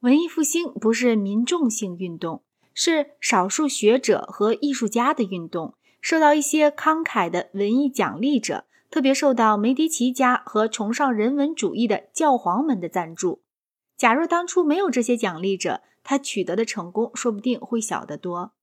文艺复兴不是民众性运动，是少数学者和艺术家的运动，受到一些慷慨的文艺奖励者，特别受到梅迪奇家和崇尚人文主义的教皇们的赞助。假若当初没有这些奖励者，他取得的成功说不定会小得多。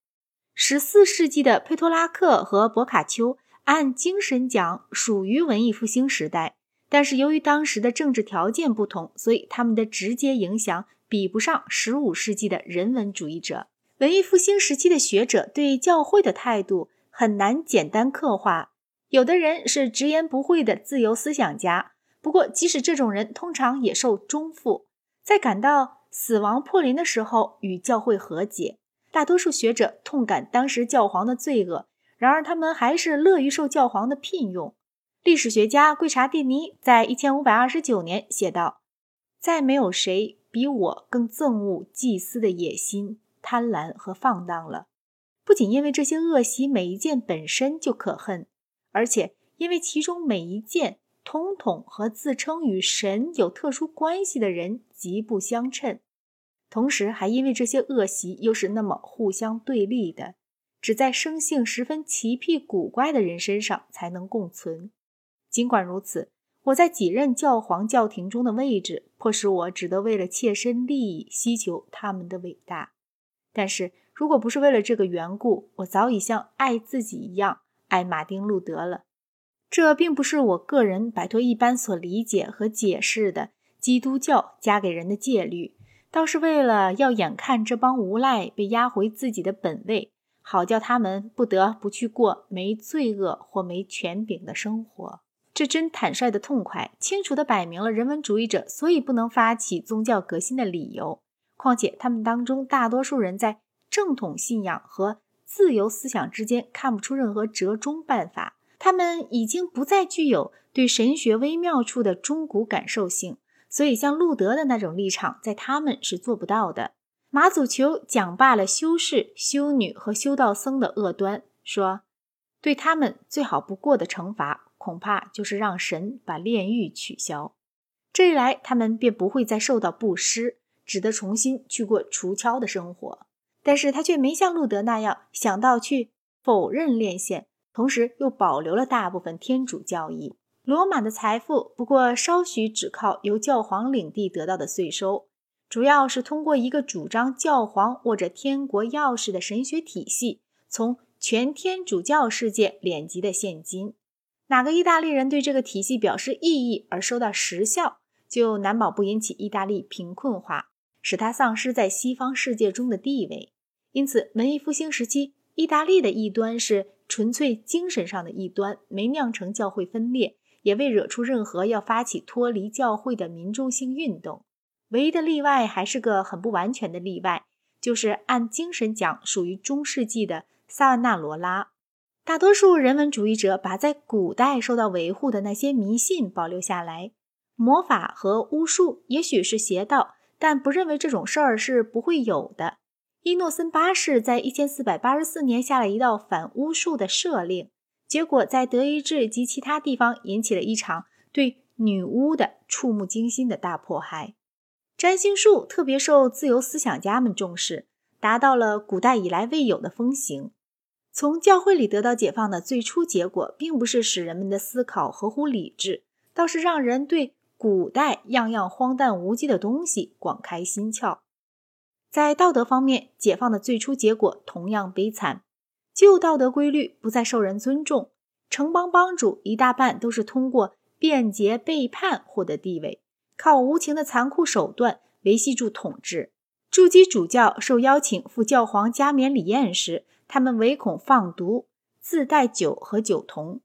十四世纪的佩托拉克和博卡丘按精神讲属于文艺复兴时代，但是由于当时的政治条件不同，所以他们的直接影响。比不上十五世纪的人文主义者。文艺复兴时期的学者对教会的态度很难简单刻画。有的人是直言不讳的自由思想家，不过即使这种人，通常也受中负，在感到死亡迫临的时候与教会和解。大多数学者痛感当时教皇的罪恶，然而他们还是乐于受教皇的聘用。历史学家贵查蒂尼在一千五百二十九年写道：“再没有谁。”比我更憎恶祭司的野心、贪婪和放荡了。不仅因为这些恶习每一件本身就可恨，而且因为其中每一件统统和自称与神有特殊关系的人极不相称，同时还因为这些恶习又是那么互相对立的，只在生性十分奇僻古怪的人身上才能共存。尽管如此。我在几任教皇教廷中的位置，迫使我只得为了切身利益希求他们的伟大。但是，如果不是为了这个缘故，我早已像爱自己一样爱马丁·路德了。这并不是我个人摆脱一般所理解和解释的基督教加给人的戒律，倒是为了要眼看这帮无赖被押回自己的本位，好叫他们不得不去过没罪恶或没权柄的生活。这真坦率的痛快，清楚地摆明了人文主义者所以不能发起宗教革新的理由。况且他们当中大多数人在正统信仰和自由思想之间看不出任何折中办法。他们已经不再具有对神学微妙处的中古感受性，所以像路德的那种立场，在他们是做不到的。马祖求讲罢了修士、修女和修道僧的恶端，说对他们最好不过的惩罚。恐怕就是让神把炼狱取消，这一来，他们便不会再受到布施，只得重新去过除敲的生活。但是他却没像路德那样想到去否认炼宪，同时又保留了大部分天主教义。罗马的财富不过稍许只靠由教皇领地得到的税收，主要是通过一个主张教皇握着天国钥匙的神学体系，从全天主教世界敛集的现金。哪个意大利人对这个体系表示异议而收到实效，就难保不引起意大利贫困化，使他丧失在西方世界中的地位。因此，文艺复兴时期，意大利的异端是纯粹精神上的异端，没酿成教会分裂，也未惹出任何要发起脱离教会的民众性运动。唯一的例外还是个很不完全的例外，就是按精神讲属于中世纪的萨万纳罗拉。大多数人文主义者把在古代受到维护的那些迷信保留下来，魔法和巫术也许是邪道，但不认为这种事儿是不会有的。伊诺森八世在一千四百八十四年下了一道反巫术的赦令，结果在德意志及其他地方引起了一场对女巫的触目惊心的大迫害。占星术特别受自由思想家们重视，达到了古代以来未有的风行。从教会里得到解放的最初结果，并不是使人们的思考合乎理智，倒是让人对古代样样荒诞无稽的东西广开心窍。在道德方面，解放的最初结果同样悲惨，旧道德规律不再受人尊重，城邦帮主一大半都是通过便捷背叛获得地位，靠无情的残酷手段维系住统治。驻基主教受邀请赴教皇加冕礼宴时，他们唯恐放毒，自带酒和酒童。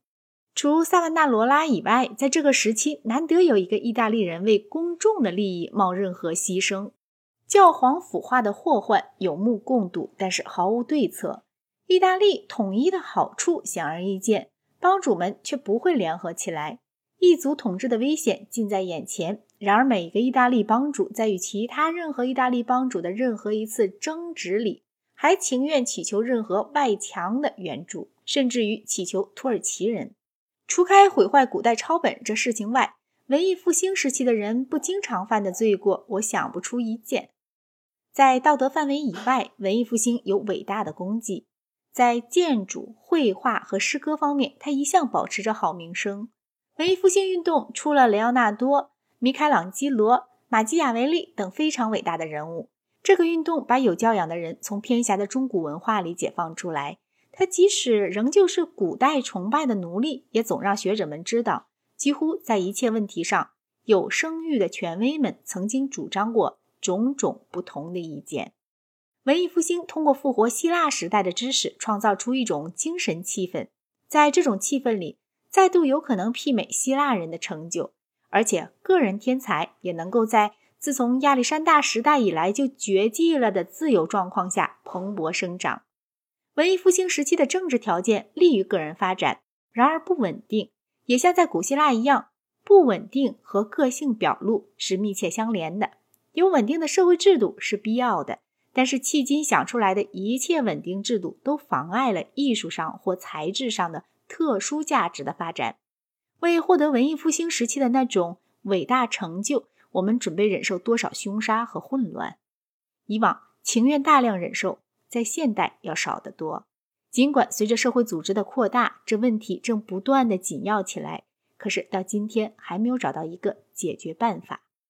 除萨万纳罗拉以外，在这个时期难得有一个意大利人为公众的利益冒任何牺牲。教皇腐化的祸患有目共睹，但是毫无对策。意大利统一的好处显而易见，帮主们却不会联合起来。异族统治的危险近在眼前。然而，每一个意大利帮主在与其他任何意大利帮主的任何一次争执里。还情愿祈求任何外强的援助，甚至于祈求土耳其人。除开毁坏古代抄本这事情外，文艺复兴时期的人不经常犯的罪过，我想不出一件。在道德范围以外，文艺复兴有伟大的功绩。在建筑、绘画和诗歌方面，他一向保持着好名声。文艺复兴运动出了雷奥纳多、米开朗基罗、马基雅维利等非常伟大的人物。这个运动把有教养的人从偏狭的中古文化里解放出来。他即使仍旧是古代崇拜的奴隶，也总让学者们知道，几乎在一切问题上，有声誉的权威们曾经主张过。种种不同的意见，文艺复兴通过复活希腊时代的知识，创造出一种精神气氛。在这种气氛里，再度有可能媲美希腊人的成就，而且个人天才也能够在自从亚历山大时代以来就绝迹了的自由状况下蓬勃生长。文艺复兴时期的政治条件利于个人发展，然而不稳定，也像在古希腊一样，不稳定和个性表露是密切相连的。有稳定的社会制度是必要的，但是迄今想出来的一切稳定制度都妨碍了艺术上或材质上的特殊价值的发展。为获得文艺复兴时期的那种伟大成就，我们准备忍受多少凶杀和混乱？以往情愿大量忍受，在现代要少得多。尽管随着社会组织的扩大，这问题正不断的紧要起来，可是到今天还没有找到一个解决办法。